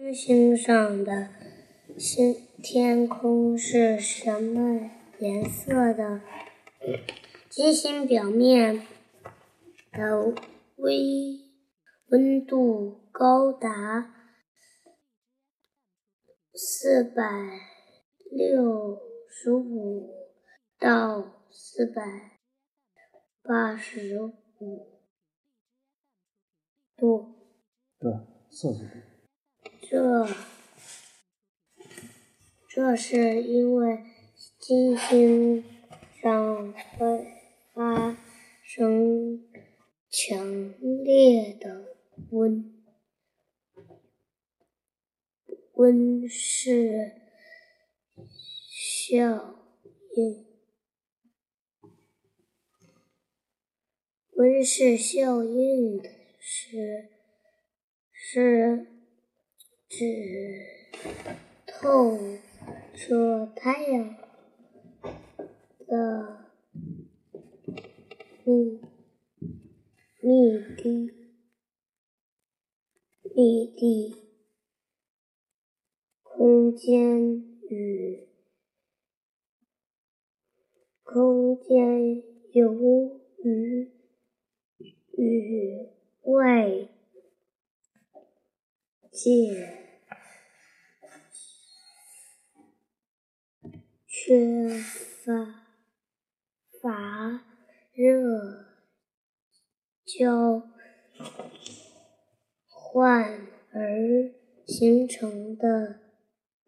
星星上的星天空是什么颜色的？金星表面的微温度高达四百六十五到四百八十五度。对，摄氏度。这，这是因为金星上会发生强烈的温温室效应。温室效应是是。指透射太阳的密密的密地空间与空间由于与外界。缺乏乏热交换而形成的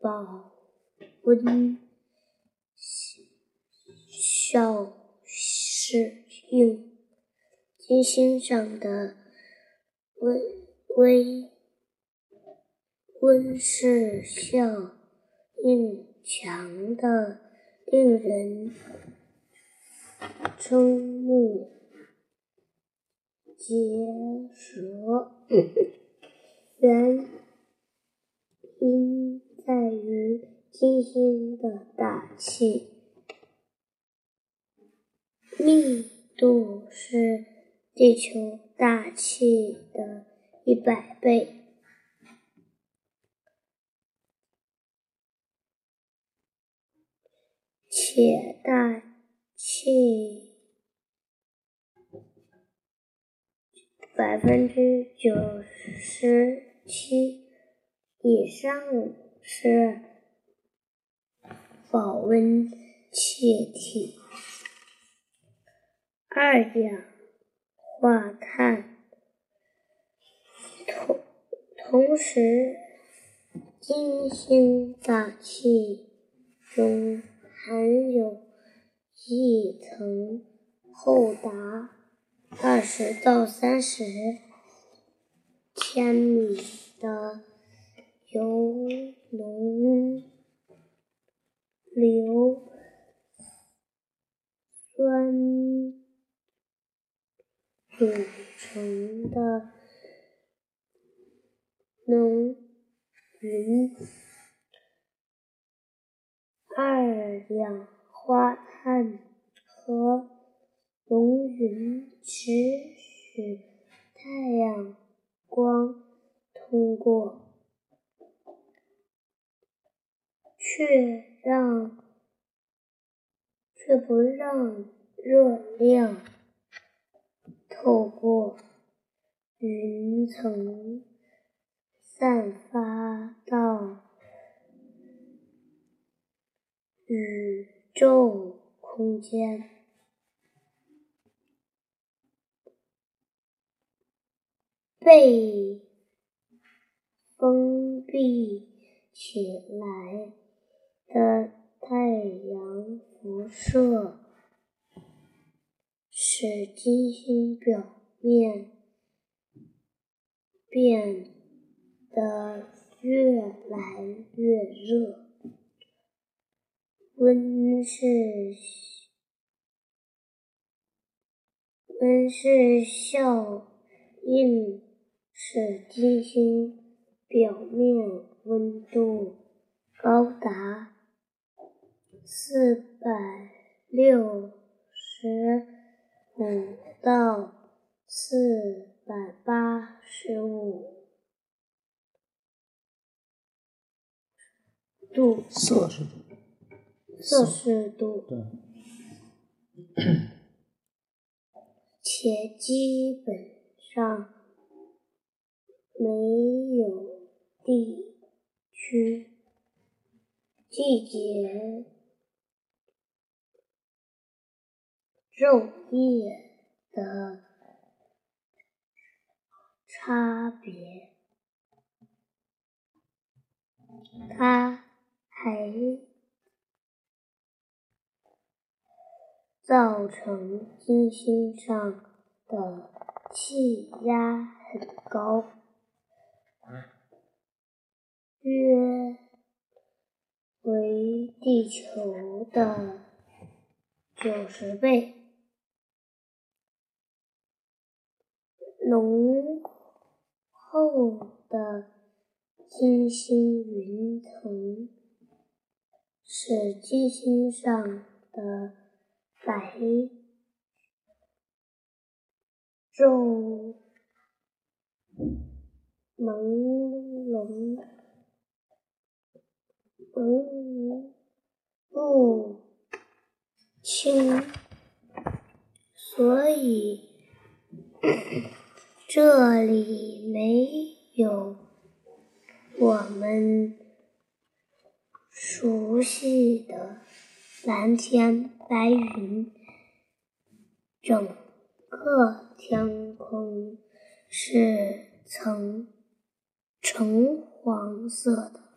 保温效适应，金星上的微微温室效应。强的令人瞠目结舌，原因在于金星的大气密度是地球大气的一百倍。且大气百分之九十七以上是保温气体，二氧化碳。同同时，金星大气中。含有一层厚达二十到三十千米的由浓硫酸组成的浓云。二氧化碳和浓云只许太阳光通过，却让却不让热量透过云层散发到。宇宙空间被封闭起来的太阳辐射，使金星表面变得越来越热。温室温室效应使金星表面温度高达四百六十五到四百八十五。度，摄氏度，摄氏度，对，且基本上没有地区、季节、昼夜的差别。它成金星上的气压很高，约为地球的九十倍。浓厚的金星云层使金星上的白昼朦胧朦胧不清，所以 这里没有我们熟悉的蓝天白云，整个天空是呈橙黄色的。